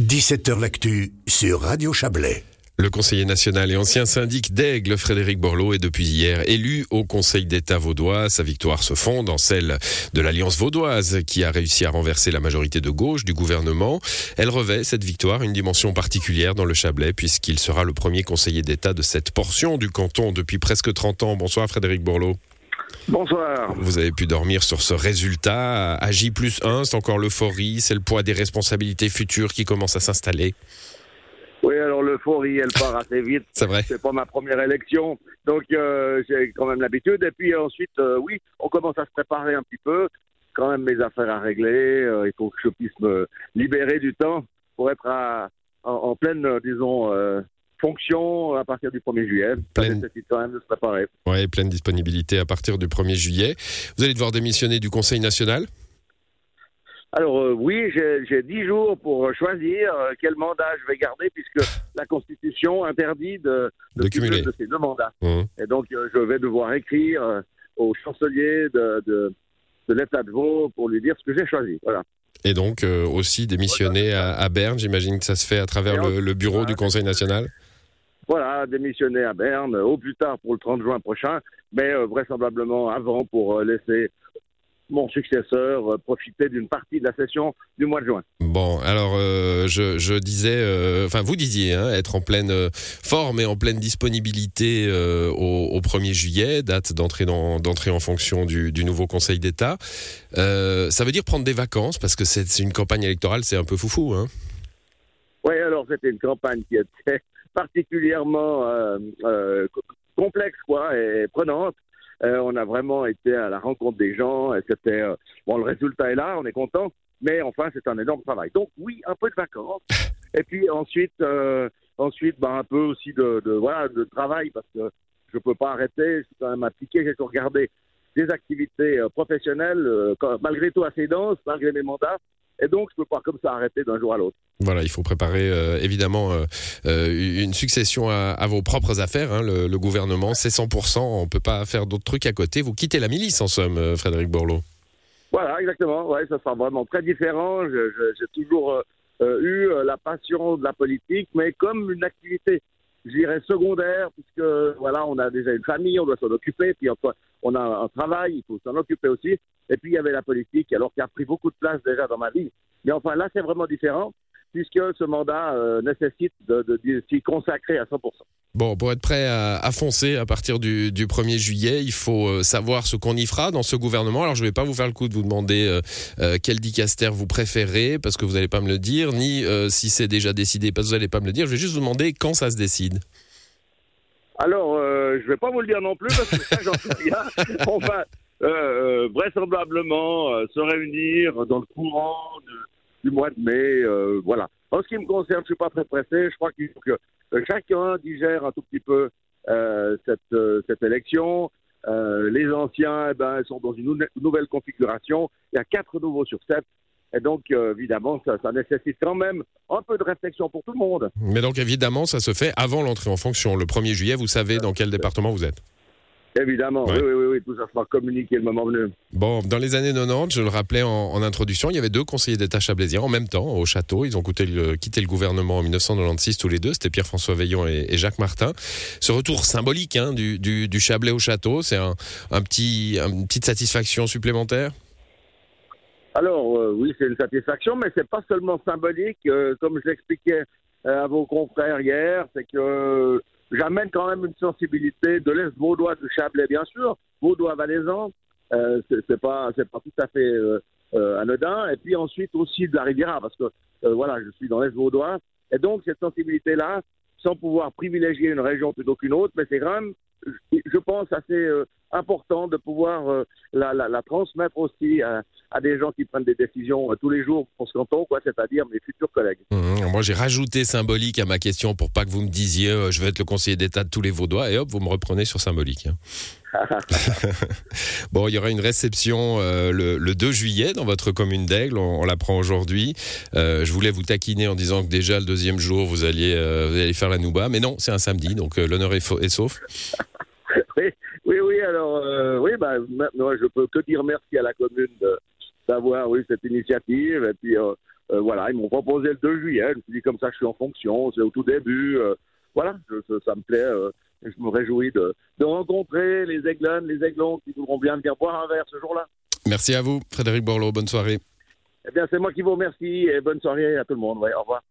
17h L'actu sur Radio Chablais. Le conseiller national et ancien syndic d'Aigle, Frédéric Borloo, est depuis hier élu au Conseil d'État vaudois. Sa victoire se fonde en celle de l'Alliance vaudoise qui a réussi à renverser la majorité de gauche du gouvernement. Elle revêt, cette victoire, une dimension particulière dans le Chablais puisqu'il sera le premier conseiller d'État de cette portion du canton depuis presque 30 ans. Bonsoir Frédéric Borloo. Bonsoir. Vous avez pu dormir sur ce résultat. À J plus 1, c'est encore l'euphorie, c'est le poids des responsabilités futures qui commence à s'installer. Oui, alors l'euphorie, elle part assez vite. C'est vrai. C'est pas ma première élection, donc euh, j'ai quand même l'habitude. Et puis ensuite, euh, oui, on commence à se préparer un petit peu. Quand même mes affaires à régler. Euh, il faut que je puisse me libérer du temps pour être à, en, en pleine, disons, fonction à partir du 1er juillet. Pleine- disponibilité à partir du 1er juillet. Vous allez devoir démissionner du Conseil national? Alors euh, oui, j'ai 10 jours pour choisir euh, quel mandat je vais garder puisque la Constitution interdit de, De cumuler. de ces deux mandats. Hum. Et donc, euh, je vais devoir écrire euh, au chancelier de, de, de l'État de Vaud pour lui dire ce que j'ai choisi. Voilà. Et donc aussi démissionner à, à Berne. J'imagine que ça se fait à travers le, le bureau du Conseil national? Voilà, démissionner à Berne au plus tard pour le 30 juin prochain, mais euh, vraisemblablement avant pour euh, laisser mon successeur euh, profiter d'une partie de la session du mois de juin. Bon, alors je, je disais, enfin vous disiez, hein, être en pleine forme et en pleine disponibilité au, au 1er juillet, date d'entrée en fonction du, du nouveau Conseil d'État. Ça veut dire prendre des vacances parce que c'est c'est une campagne électorale, c'est un peu foufou. Hein. Oui, alors c'était une campagne qui était particulièrement euh, euh, co- complexe quoi, et prenante. Euh, on a vraiment été à la rencontre des gens c'était bon le résultat est là, on est content, mais enfin c'est un énorme travail. Donc oui, un peu de vacances et puis ensuite ensuite ben, un peu aussi de, voilà de travail parce que je peux pas arrêter, je quand même appliqué, j'ai tout regardé des activités professionnelles malgré tout assez denses, malgré mes mandats et donc je peux pas comme ça arrêter d'un jour à l'autre. Voilà, il faut préparer euh, évidemment euh, euh, une succession à, à vos propres affaires. hein. Le, le gouvernement, c'est 100%, on peut pas faire d'autres trucs à côté. Vous quittez la milice en somme, Frédéric Borloo. Voilà, exactement. Ouais, ça sera vraiment très différent. J'ai toujours eu la passion de la politique, mais comme une activité, je dirais secondaire, puisque voilà, on a déjà une famille, on doit s'en occuper, puis enfin, on a un travail, il faut s'en occuper aussi. Et puis il y avait la politique, alors qui a pris beaucoup de place déjà dans ma vie. Mais enfin là, c'est vraiment différent, puisque ce mandat euh, nécessite de, s'y consacrer à 100%. Bon, pour être prêt à, foncer à partir du, du 1er juillet, il faut euh, savoir ce qu'on y fera dans ce gouvernement. Alors, je ne vais pas vous faire le coup de vous demander euh, quel dicaster vous préférez, parce que vous n'allez pas me le dire, ni si c'est déjà décidé, parce que vous n'allez pas me le dire. Je vais juste vous demander quand ça se décide. Alors, euh, je vais pas vous le dire non plus parce que ça, j'en suis bien. On va euh, euh, vraisemblablement euh, se réunir dans le courant de- du mois de mai. euh, voilà. En ce qui me concerne, je suis pas très pressé. Je crois qu'il faut que euh, chacun digère un tout petit peu euh, cette, euh, cette élection. Euh, les anciens, eh ben, sont dans une nou- nouvelle configuration. Il y a quatre nouveaux sur sept. Et donc, euh, évidemment, ça, ça nécessite quand même un peu de réflexion pour tout le monde. Mais donc, évidemment, ça se fait avant l'entrée en fonction. Le 1er juillet, vous savez dans quel département vous êtes. Évidemment, Ouais. oui, oui, oui, tout ça sera communiqué le moment venu. Bon, dans les années 90, je le rappelais en, en introduction, il y avait deux conseillers d'État chablaisiens en même temps au château. Ils ont quitté le, quitté le gouvernement en 1996 tous les deux. C'était Pierre-François Veillon et, et Jacques Martin. Ce retour symbolique hein, du, du, du Chablais au château, c'est un, un petit, une petite satisfaction supplémentaire? Alors, euh, oui, c'est une satisfaction, mais c'est pas seulement symbolique. euh, comme je l'expliquais euh, à vos confrères hier, c'est que euh, j'amène quand même une sensibilité de l'Est vaudois du Chablais, bien sûr, vaudois valaisan. Euh, c'est pas, c'est pas tout à fait euh, anodin. Et puis ensuite aussi de la Riviera, parce que voilà, je suis dans l'Est vaudois. Et donc, cette sensibilité-là, sans pouvoir privilégier une région plutôt qu'une autre, mais c'est quand même, je pense, assez euh, important de pouvoir euh, la, la, la transmettre aussi à, à des gens qui prennent des décisions euh, tous les jours pour ce canton, quoi, c'est-à-dire mes futurs collègues. Mmh, moi, j'ai rajouté symbolique à ma question pour pas que vous me disiez euh, je vais être le conseiller d'État de tous les Vaudois et hop, vous me reprenez sur symbolique. hein. bon, il y aura une réception euh, le, le 2 juillet dans votre commune d'Aigle. On, on l'apprend aujourd'hui. Euh, je voulais vous taquiner en disant que déjà le deuxième jour vous alliez, vous allez faire la nouba, mais non, c'est un samedi, donc l'honneur est sauf. Alors, euh, oui, bah, maintenant, je peux que dire merci à la commune d'avoir eu cette initiative. Et puis, euh, voilà, ils m'ont proposé le 2 juillet. Je me suis dit comme ça, je suis en fonction, c'est au tout début. voilà, ça me plaît. je me réjouis de, de rencontrer les Aiglons, les Aiglons qui voudront bien venir boire un verre ce jour-là. Merci à vous, Frédéric Borloo. Bonne soirée. Eh bien, c'est moi qui vous remercie et bonne soirée à tout le monde. au revoir.